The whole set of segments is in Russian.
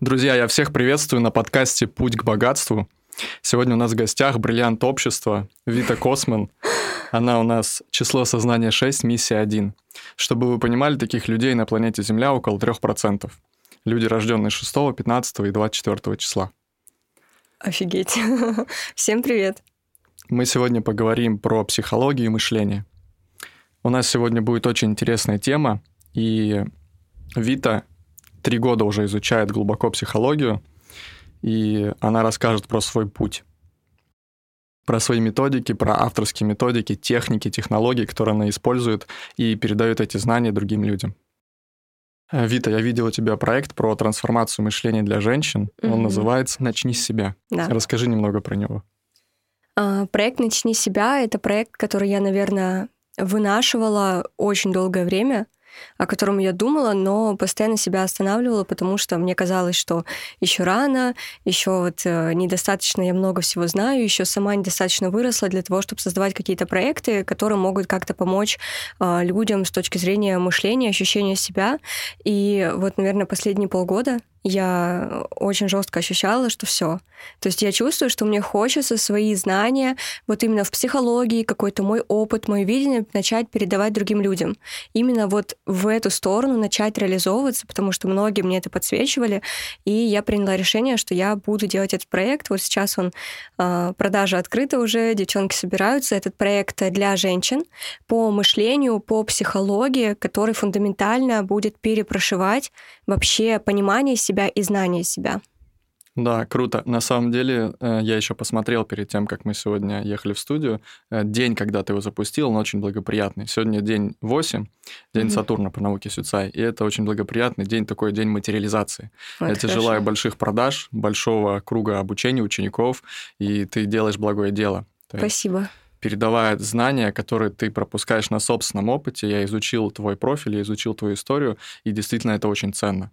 Друзья, я всех приветствую на подкасте «Путь к богатству». Сегодня у нас в гостях бриллиант общества Вита Косман. Она у нас число сознания 6, миссия 1. Чтобы вы понимали, таких людей на планете Земля около 3%. Люди, рожденные 6, 15 и 24 числа. Офигеть. Всем привет. Мы сегодня поговорим про психологию и мышление. У нас сегодня будет очень интересная тема, и Вита три года уже изучает глубоко психологию, и она расскажет про свой путь, про свои методики, про авторские методики, техники, технологии, которые она использует, и передает эти знания другим людям. Э, Вита, я видел у тебя проект про трансформацию мышления для женщин. Mm-hmm. Он называется «Начни с себя». Да. Расскажи немного про него. А, проект «Начни с себя» — это проект, который я, наверное, вынашивала очень долгое время — о котором я думала, но постоянно себя останавливала, потому что мне казалось, что еще рано, еще вот э, недостаточно я много всего знаю, еще сама недостаточно выросла для того, чтобы создавать какие-то проекты, которые могут как-то помочь э, людям с точки зрения мышления, ощущения себя. И вот, наверное, последние полгода я очень жестко ощущала, что все. То есть я чувствую, что мне хочется свои знания, вот именно в психологии, какой-то мой опыт, мое видение начать передавать другим людям. Именно вот в эту сторону начать реализовываться, потому что многие мне это подсвечивали, и я приняла решение, что я буду делать этот проект. Вот сейчас он, э, продажа открыта уже, девчонки собираются. Этот проект для женщин по мышлению, по психологии, который фундаментально будет перепрошивать вообще понимание себя и знание себя. Да, круто. На самом деле, э, я еще посмотрел перед тем, как мы сегодня ехали в студию. Э, день, когда ты его запустил, он очень благоприятный. Сегодня день 8, день mm-hmm. Сатурна по науке Сюцай. И это очень благоприятный день, такой день материализации. Вот я тебе желаю больших продаж, большого круга обучения учеников, и ты делаешь благое дело. То Спасибо. передавая знания, которые ты пропускаешь на собственном опыте. Я изучил твой профиль, я изучил твою историю, и действительно это очень ценно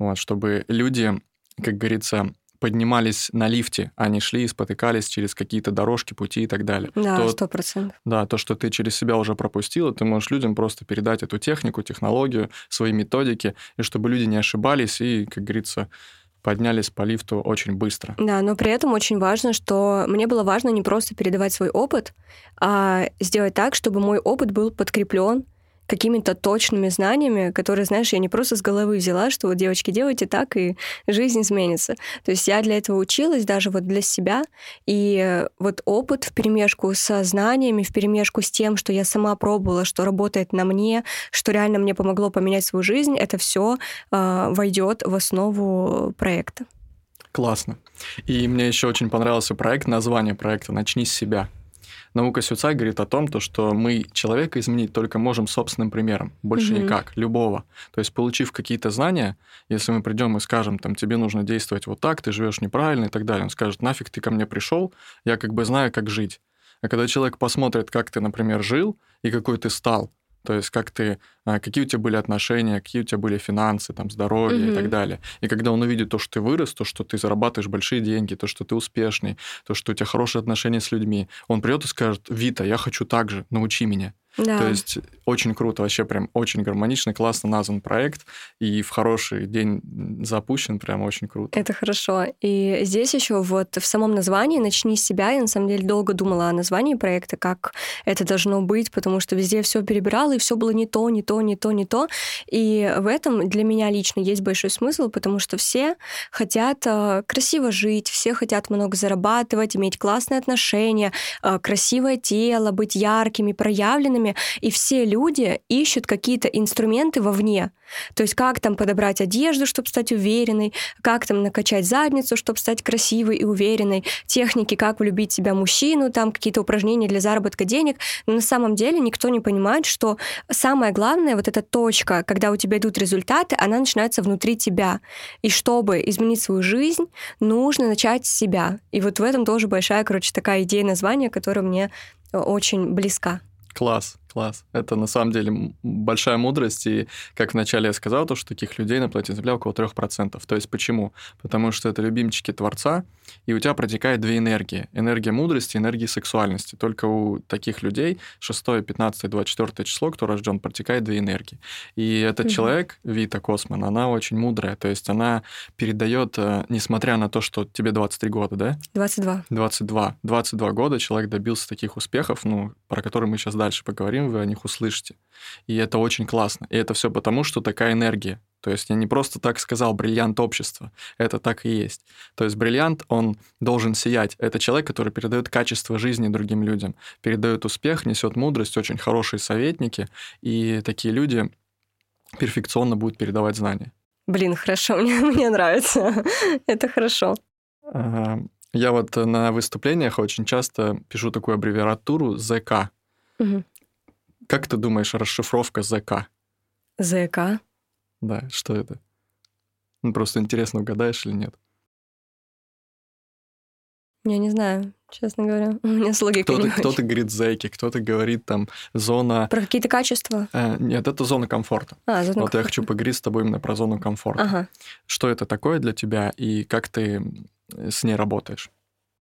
вот, чтобы люди, как говорится, поднимались на лифте, а не шли и спотыкались через какие-то дорожки, пути и так далее. Да, сто процентов. Да, то, что ты через себя уже пропустила, ты можешь людям просто передать эту технику, технологию, свои методики, и чтобы люди не ошибались и, как говорится, поднялись по лифту очень быстро. Да, но при этом очень важно, что мне было важно не просто передавать свой опыт, а сделать так, чтобы мой опыт был подкреплен какими-то точными знаниями, которые, знаешь, я не просто с головы взяла, что вот, девочки, делайте так, и жизнь изменится. То есть я для этого училась даже вот для себя, и вот опыт в перемешку со знаниями, в перемешку с тем, что я сама пробовала, что работает на мне, что реально мне помогло поменять свою жизнь, это все э, войдет в основу проекта. Классно. И мне еще очень понравился проект, название проекта «Начни с себя». Наука Сюцай говорит о том, то, что мы человека изменить только можем собственным примером, больше mm-hmm. никак, любого. То есть, получив какие-то знания, если мы придем и скажем, там, тебе нужно действовать вот так, ты живешь неправильно и так далее, он скажет, нафиг ты ко мне пришел, я как бы знаю, как жить. А когда человек посмотрит, как ты, например, жил и какой ты стал, то есть как ты, а, какие у тебя были отношения, какие у тебя были финансы, там, здоровье mm-hmm. и так далее. И когда он увидит то, что ты вырос, то, что ты зарабатываешь большие деньги, то, что ты успешный, то, что у тебя хорошие отношения с людьми, он придет и скажет, Вита, я хочу так же, научи меня. Да. То есть очень круто, вообще прям очень гармоничный, классно назван проект, и в хороший день запущен, прям очень круто. Это хорошо. И здесь еще вот в самом названии «Начни с себя» я на самом деле долго думала о названии проекта, как это должно быть, потому что везде все перебирала, и все было не то, не то, не то, не то. И в этом для меня лично есть большой смысл, потому что все хотят э, красиво жить, все хотят много зарабатывать, иметь классные отношения, э, красивое тело, быть яркими, проявленными, и все люди ищут какие-то инструменты вовне. То есть как там подобрать одежду, чтобы стать уверенной, как там накачать задницу, чтобы стать красивой и уверенной, техники, как влюбить себя мужчину, там какие-то упражнения для заработка денег. Но на самом деле никто не понимает, что самое главное, вот эта точка, когда у тебя идут результаты, она начинается внутри тебя. И чтобы изменить свою жизнь, нужно начать с себя. И вот в этом тоже большая, короче, такая идея названия, которая мне очень близка. Класс. Класс. Это на самом деле большая мудрость. И как вначале я сказал, то, что таких людей на планете Земля около 3%. То есть почему? Потому что это любимчики Творца, и у тебя протекает две энергии. Энергия мудрости энергия сексуальности. Только у таких людей 6, 15, 24 число, кто рожден, протекает две энергии. И этот угу. человек, Вита Косман, она очень мудрая. То есть она передает, э, несмотря на то, что тебе 23 года, да? 22. 22. 22 года человек добился таких успехов, ну, про которые мы сейчас дальше поговорим, поговорим, вы о них услышите. И это очень классно. И это все потому, что такая энергия. То есть я не просто так сказал бриллиант общества. Это так и есть. То есть бриллиант, он должен сиять. Это человек, который передает качество жизни другим людям, передает успех, несет мудрость, очень хорошие советники. И такие люди перфекционно будут передавать знания. Блин, хорошо, мне, мне нравится. это хорошо. Я вот на выступлениях очень часто пишу такую аббревиатуру ЗК. Угу. Как ты думаешь, расшифровка ЗК? ЗК? Да, что это? Ну, просто интересно, угадаешь или нет? Я не знаю, честно говоря. У меня с логикой кто-то, не кто-то говорит зэки, кто-то говорит там зона... Про какие-то качества? Э, нет, это зона комфорта. А, зона вот комфорта. я хочу поговорить с тобой именно про зону комфорта. Ага. Что это такое для тебя и как ты с ней работаешь?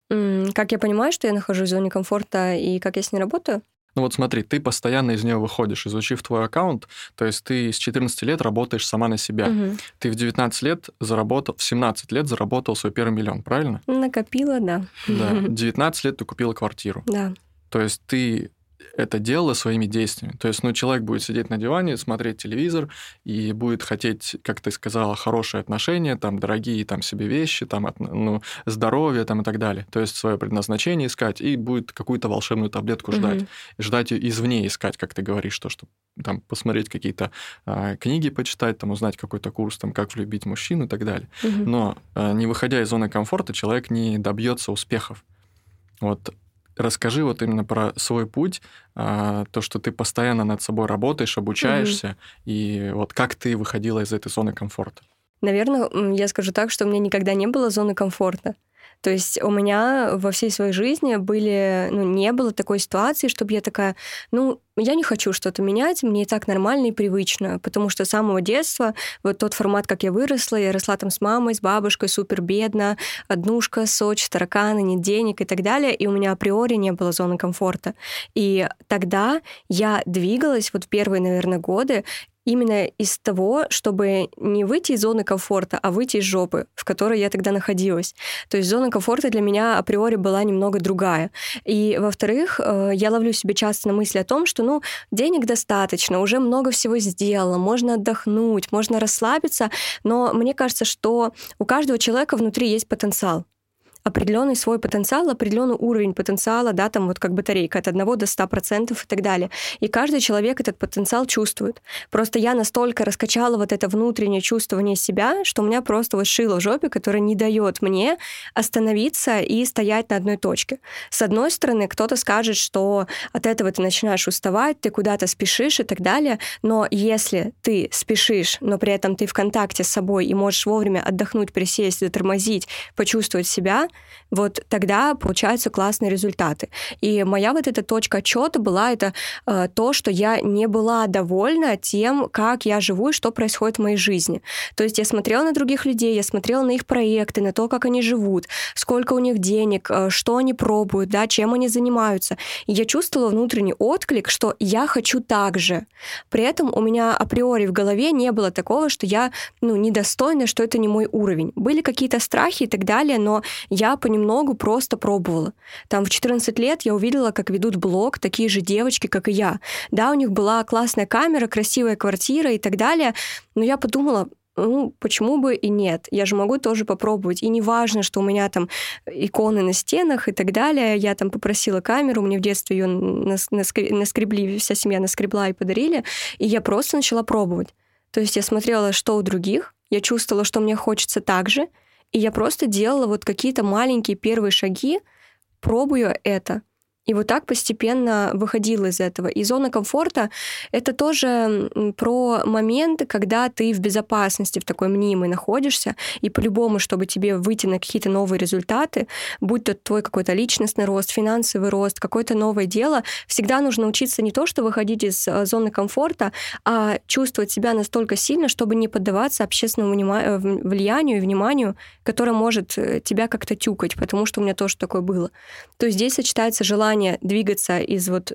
Как я понимаю, что я нахожусь в зоне комфорта и как я с ней работаю? Ну вот смотри, ты постоянно из нее выходишь, изучив твой аккаунт, то есть ты с 14 лет работаешь сама на себя. Угу. Ты в 19 лет заработал, в 17 лет заработал свой первый миллион, правильно? Накопила, да. Да. 19 лет ты купила квартиру. Да. То есть ты это делала своими действиями. То есть, ну, человек будет сидеть на диване, смотреть телевизор и будет хотеть, как ты сказала, хорошие отношения, там, дорогие там себе вещи, там, ну, здоровье, там, и так далее. То есть свое предназначение искать и будет какую-то волшебную таблетку ждать. Угу. Ждать извне искать, как ты говоришь, то, что там посмотреть какие-то а, книги, почитать, там, узнать какой-то курс, там, как влюбить мужчину и так далее. Угу. Но а, не выходя из зоны комфорта, человек не добьется успехов. Вот Расскажи вот именно про свой путь, а, то, что ты постоянно над собой работаешь, обучаешься, mm и вот как ты выходила из этой зоны комфорта. Наверное, я скажу так, что у меня никогда не было зоны комфорта. То есть у меня во всей своей жизни были, ну, не было такой ситуации, чтобы я такая, ну, я не хочу что-то менять, мне и так нормально и привычно, потому что с самого детства вот тот формат, как я выросла, я росла там с мамой, с бабушкой, супер бедно, однушка, Сочи, тараканы, нет денег и так далее, и у меня априори не было зоны комфорта. И тогда я двигалась вот первые, наверное, годы, именно из того, чтобы не выйти из зоны комфорта, а выйти из жопы, в которой я тогда находилась. То есть зона комфорта для меня априори была немного другая. И, во-вторых, э, я ловлю себе часто на мысли о том, что, ну, денег достаточно, уже много всего сделала, можно отдохнуть, можно расслабиться, но мне кажется, что у каждого человека внутри есть потенциал определенный свой потенциал, определенный уровень потенциала, да, там вот как батарейка от 1 до 100% и так далее. И каждый человек этот потенциал чувствует. Просто я настолько раскачала вот это внутреннее чувствование себя, что у меня просто вот шило в жопе, которое не дает мне остановиться и стоять на одной точке. С одной стороны, кто-то скажет, что от этого ты начинаешь уставать, ты куда-то спешишь и так далее, но если ты спешишь, но при этом ты в контакте с собой и можешь вовремя отдохнуть, присесть, затормозить, почувствовать себя, вот тогда получаются классные результаты. И моя вот эта точка отчета была это э, то, что я не была довольна тем, как я живу и что происходит в моей жизни. То есть я смотрела на других людей, я смотрела на их проекты, на то, как они живут, сколько у них денег, э, что они пробуют, да, чем они занимаются. И я чувствовала внутренний отклик, что я хочу так же. При этом у меня априори в голове не было такого, что я ну, недостойна, что это не мой уровень. Были какие-то страхи и так далее, но я понемногу просто пробовала. Там в 14 лет я увидела, как ведут блог такие же девочки, как и я. Да, у них была классная камера, красивая квартира и так далее, но я подумала, ну, почему бы и нет? Я же могу тоже попробовать. И не важно, что у меня там иконы на стенах и так далее. Я там попросила камеру, мне в детстве ее наскребли, вся семья наскребла и подарили. И я просто начала пробовать. То есть я смотрела, что у других, я чувствовала, что мне хочется так же, и я просто делала вот какие-то маленькие первые шаги, пробую это. И вот так постепенно выходила из этого. И зона комфорта — это тоже про моменты, когда ты в безопасности, в такой мнимой находишься, и по-любому, чтобы тебе выйти на какие-то новые результаты, будь то твой какой-то личностный рост, финансовый рост, какое-то новое дело, всегда нужно учиться не то, что выходить из э, зоны комфорта, а чувствовать себя настолько сильно, чтобы не поддаваться общественному э, влиянию и вниманию, которое может э, тебя как-то тюкать, потому что у меня тоже такое было. То есть здесь сочетается желание двигаться из вот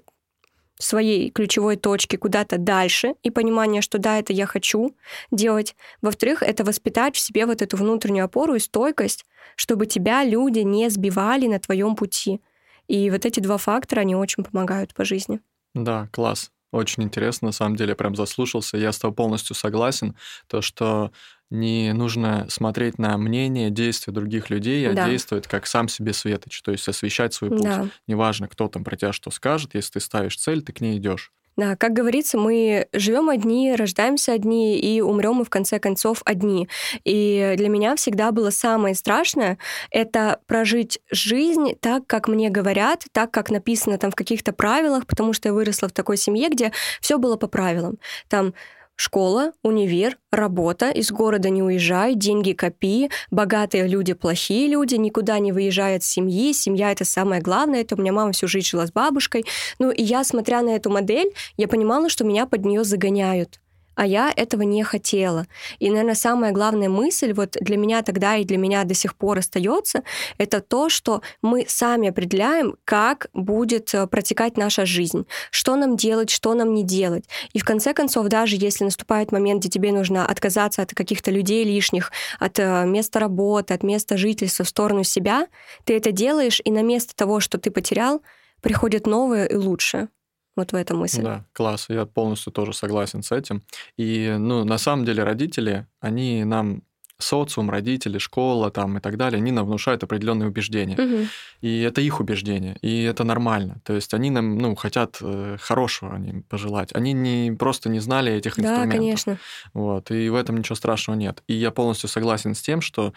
своей ключевой точки куда-то дальше и понимание, что да, это я хочу делать. Во-вторых, это воспитать в себе вот эту внутреннюю опору и стойкость, чтобы тебя люди не сбивали на твоем пути. И вот эти два фактора, они очень помогают по жизни. Да, класс. Очень интересно, на самом деле, прям заслушался. Я с тобой полностью согласен. То, что не нужно смотреть на мнение, действия других людей, а да. действовать как сам себе светоч, то есть освещать свой путь. Да. Неважно, кто там про тебя что скажет, если ты ставишь цель, ты к ней идешь. Да, как говорится, мы живем одни, рождаемся одни и умрем мы в конце концов одни. И для меня всегда было самое страшное это прожить жизнь так, как мне говорят, так, как написано там в каких-то правилах, потому что я выросла в такой семье, где все было по правилам. Там Школа, универ, работа, из города не уезжай, деньги копи, богатые люди плохие люди, никуда не выезжают с семьи, семья это самое главное, это у меня мама всю жизнь жила с бабушкой. Ну и я, смотря на эту модель, я понимала, что меня под нее загоняют а я этого не хотела. И, наверное, самая главная мысль вот для меня тогда и для меня до сих пор остается, это то, что мы сами определяем, как будет э, протекать наша жизнь, что нам делать, что нам не делать. И в конце концов, даже если наступает момент, где тебе нужно отказаться от каких-то людей лишних, от э, места работы, от места жительства в сторону себя, ты это делаешь, и на место того, что ты потерял, приходит новое и лучшее. Вот в этом мысль. Да, класс. Я полностью тоже согласен с этим. И, ну, на самом деле родители, они нам социум, родители, школа там и так далее, они нам внушают определенные убеждения. Угу. И это их убеждения, и это нормально. То есть они нам, ну, хотят э, хорошего они пожелать. Они не просто не знали этих инструментов. Да, конечно. Вот, и в этом ничего страшного нет. И я полностью согласен с тем, что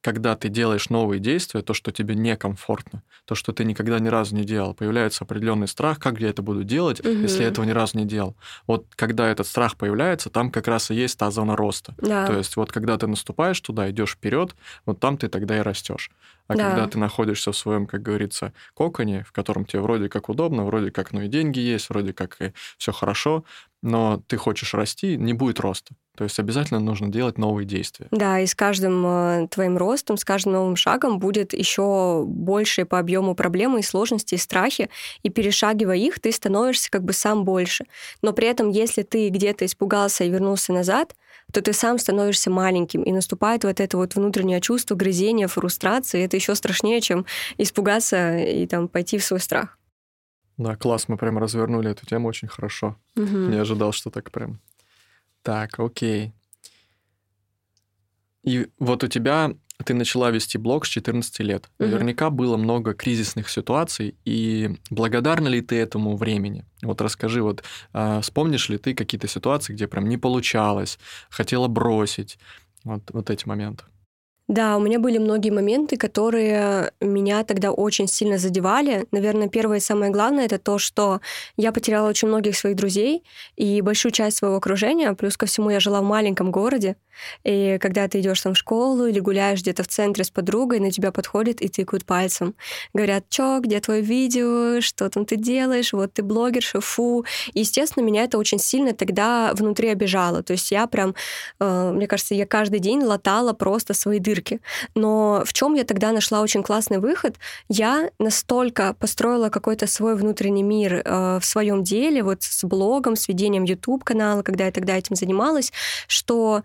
когда ты делаешь новые действия, то, что тебе некомфортно, то, что ты никогда ни разу не делал, появляется определенный страх, как я это буду делать, угу. если я этого ни разу не делал. Вот когда этот страх появляется, там как раз и есть та зона роста. Да. То есть вот когда ты наступаешь туда, идешь вперед, вот там ты тогда и растешь. А да. когда ты находишься в своем, как говорится, коконе, в котором тебе вроде как удобно, вроде как, ну и деньги есть, вроде как и все хорошо, но ты хочешь расти, не будет роста. То есть обязательно нужно делать новые действия. Да, и с каждым э, твоим ростом, с каждым новым шагом будет еще больше по объему проблемы и сложности, и страхи, и перешагивая их, ты становишься как бы сам больше. Но при этом, если ты где-то испугался и вернулся назад, то ты сам становишься маленьким, и наступает вот это вот внутреннее чувство грызения, фрустрации. Это еще страшнее, чем испугаться и там пойти в свой страх. Да, класс, мы прям развернули эту тему очень хорошо. Угу. Не ожидал, что так прям. Так, окей. И вот у тебя ты начала вести блог с 14 лет. Угу. Наверняка было много кризисных ситуаций, и благодарна ли ты этому времени? Вот расскажи, вот э, вспомнишь ли ты какие-то ситуации, где прям не получалось, хотела бросить, вот, вот эти моменты? Да, у меня были многие моменты, которые меня тогда очень сильно задевали. Наверное, первое и самое главное это то, что я потеряла очень многих своих друзей и большую часть своего окружения. Плюс ко всему я жила в маленьком городе. И когда ты идешь там в школу или гуляешь где-то в центре с подругой, на тебя подходят и тыкают пальцем. Говорят, чё, где твое видео, что там ты делаешь, вот ты блогерша, фу. Естественно, меня это очень сильно тогда внутри обижало. То есть я прям, э, мне кажется, я каждый день латала просто свои дырки. Но в чем я тогда нашла очень классный выход? Я настолько построила какой-то свой внутренний мир э, в своем деле, вот с блогом, с ведением YouTube-канала, когда я тогда этим занималась, что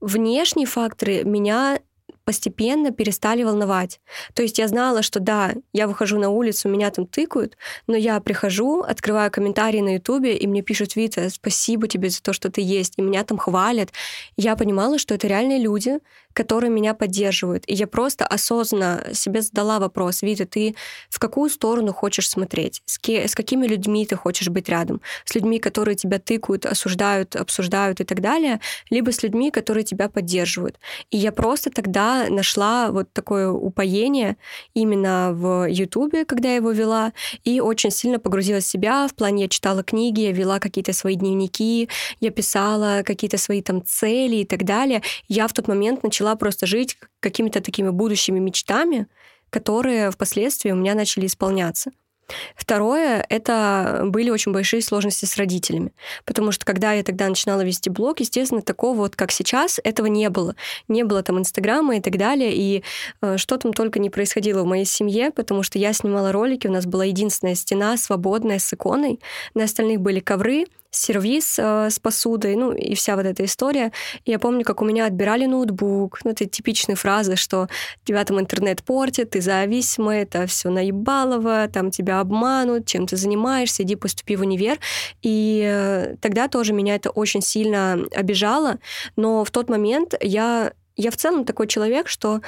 внешние факторы меня постепенно перестали волновать. То есть я знала, что да, я выхожу на улицу, меня там тыкают, но я прихожу, открываю комментарии на Ютубе, и мне пишут, Вита, спасибо тебе за то, что ты есть, и меня там хвалят. Я понимала, что это реальные люди, которые меня поддерживают. И я просто осознанно себе задала вопрос, Вита, ты в какую сторону хочешь смотреть? С, ке- с какими людьми ты хочешь быть рядом? С людьми, которые тебя тыкают, осуждают, обсуждают и так далее, либо с людьми, которые тебя поддерживают. И я просто тогда нашла вот такое упоение именно в Ютубе, когда я его вела, и очень сильно погрузилась в себя. В плане я читала книги, я вела какие-то свои дневники, я писала какие-то свои там цели и так далее. Я в тот момент начала просто жить какими-то такими будущими мечтами, которые впоследствии у меня начали исполняться. Второе — это были очень большие сложности с родителями. Потому что когда я тогда начинала вести блог, естественно, такого вот, как сейчас, этого не было. Не было там Инстаграма и так далее. И э, что там только не происходило в моей семье, потому что я снимала ролики, у нас была единственная стена свободная с иконой, на остальных были ковры, сервис э, с посудой, ну и вся вот эта история. Я помню, как у меня отбирали ноутбук, ну это типичные фразы, что тебя там интернет портит, ты зависимый, это все наебалово, там тебя обманут, чем ты занимаешься, иди поступи в универ. И э, тогда тоже меня это очень сильно обижало, но в тот момент я я в целом такой человек, что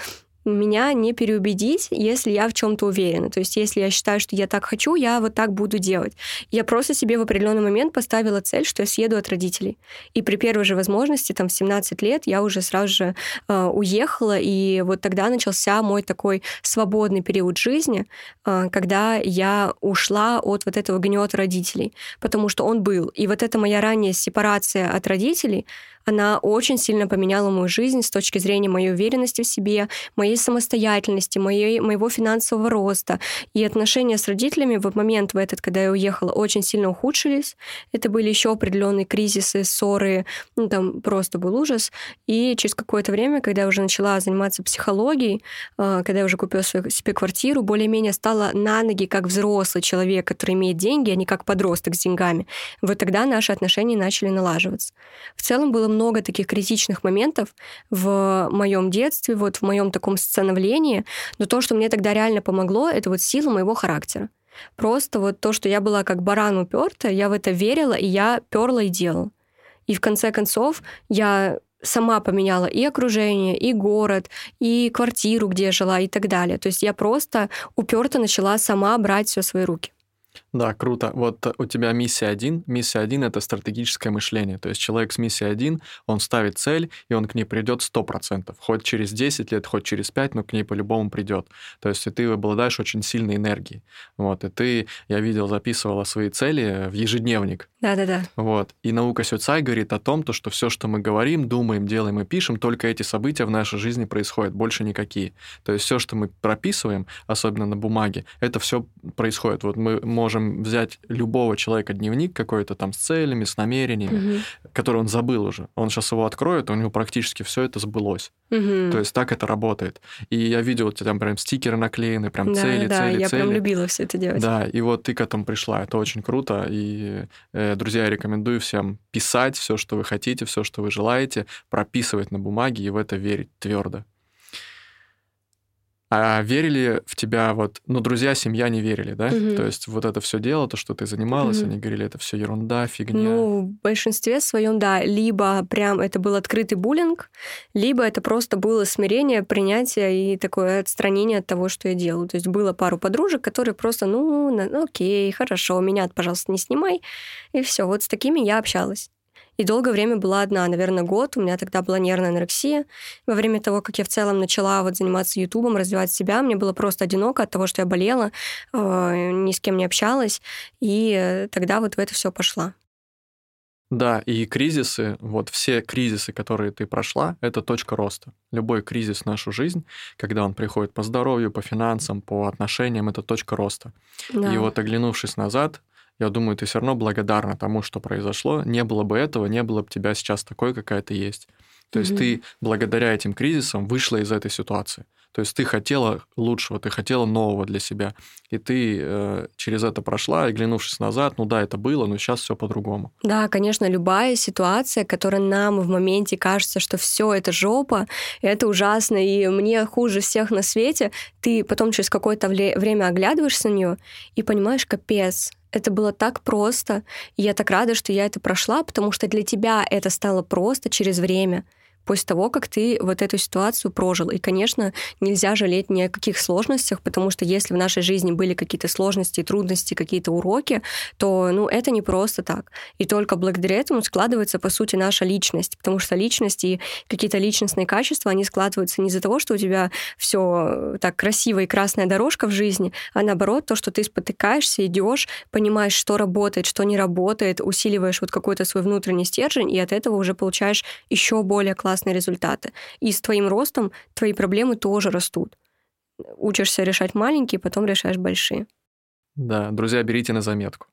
меня не переубедить, если я в чем-то уверена. То есть, если я считаю, что я так хочу, я вот так буду делать. Я просто себе в определенный момент поставила цель, что я съеду от родителей. И при первой же возможности, там, в 17 лет, я уже сразу же э, уехала, и вот тогда начался мой такой свободный период жизни, э, когда я ушла от вот этого гнета родителей, потому что он был. И вот эта моя ранняя сепарация от родителей, она очень сильно поменяла мою жизнь с точки зрения моей уверенности в себе, моей самостоятельности, моей, моего финансового роста. И отношения с родителями в момент в этот, когда я уехала, очень сильно ухудшились. Это были еще определенные кризисы, ссоры, ну там просто был ужас. И через какое-то время, когда я уже начала заниматься психологией, а, когда я уже купила себе квартиру, более-менее стала на ноги как взрослый человек, который имеет деньги, а не как подросток с деньгами. Вот тогда наши отношения начали налаживаться. В целом было много таких критичных моментов в моем детстве, вот в моем таком становлении, но то, что мне тогда реально помогло, это вот сила моего характера. Просто вот то, что я была как баран уперта, я в это верила, и я перла и делала. И в конце концов я сама поменяла и окружение, и город, и квартиру, где я жила, и так далее. То есть я просто уперто начала сама брать все в свои руки. Да, круто. Вот у тебя миссия один. Миссия один — это стратегическое мышление. То есть человек с миссией один, он ставит цель, и он к ней придет 100%. Хоть через 10 лет, хоть через 5, но к ней по-любому придет. То есть и ты обладаешь очень сильной энергией. Вот, и ты, я видел, записывала свои цели в ежедневник. Да-да-да. Вот. И наука Сюцай говорит о том, то, что все, что мы говорим, думаем, делаем и пишем, только эти события в нашей жизни происходят, больше никакие. То есть все, что мы прописываем, особенно на бумаге, это все происходит. Вот мы можем взять любого человека дневник какой-то там с целями, с намерениями, угу. который он забыл уже. Он сейчас его откроет, у него практически все это сбылось. Угу. То есть так это работает. И я видел, у тебя там прям стикеры наклеены, прям да, цели, да, цели, я цели. прям любила все это делать. Да, и вот ты к этому пришла. Это очень круто. И, э, друзья, я рекомендую всем писать все, что вы хотите, все, что вы желаете, прописывать на бумаге и в это верить твердо. А верили в тебя вот, ну, друзья, семья не верили, да? Мгм. То есть вот это все дело, то, что ты занималась, Мгм. они говорили, это все ерунда, фигня. Ну, в большинстве своем, да. Либо прям это был открытый буллинг, либо это просто было смирение, принятие и такое отстранение от того, что я делаю. То есть было пару подружек, которые просто, ну, ну, окей, хорошо, меня, пожалуйста, не снимай. И все. Вот с такими я общалась. И долгое время была одна, наверное, год. У меня тогда была нервная анорексия. Во время того, как я в целом начала вот заниматься Ютубом, развивать себя, мне было просто одиноко от того, что я болела, э, ни с кем не общалась. И э, тогда вот в это все пошла. Да, и кризисы, вот все кризисы, которые ты прошла, это точка роста. Любой кризис в нашу жизнь, когда он приходит по здоровью, по финансам, по отношениям, это точка роста. Да. И вот оглянувшись назад, я думаю, ты все равно благодарна тому, что произошло. Не было бы этого, не было бы тебя сейчас такой, какая ты есть. То есть Мгм. ты благодаря этим кризисам вышла из этой ситуации. То есть ты хотела лучшего, ты хотела нового для себя. И ты э, через это прошла, и глянувшись назад, ну да, это было, но сейчас все по-другому. Да, конечно, любая ситуация, которая нам в моменте кажется, что все это жопа, это ужасно, и мне хуже всех на свете, ты потом через какое-то время оглядываешься на нее и понимаешь, капец, это было так просто. И я так рада, что я это прошла, потому что для тебя это стало просто через время. После того, как ты вот эту ситуацию прожил. И, конечно, нельзя жалеть ни о каких сложностях, потому что если в нашей жизни были какие-то сложности, трудности, какие-то уроки, то, ну, это не просто так. И только благодаря этому складывается, по сути, наша личность, потому что личность и какие-то личностные качества, они складываются не из-за того, что у тебя все так красиво и красная дорожка в жизни, а наоборот, то, что ты спотыкаешься, идешь, понимаешь, что работает, что не работает, усиливаешь вот какой-то свой внутренний стержень, и от этого уже получаешь еще более классные результаты. И с твоим ростом твои проблемы тоже растут. Учишься решать маленькие, потом решаешь большие. Да, друзья, берите на заметку.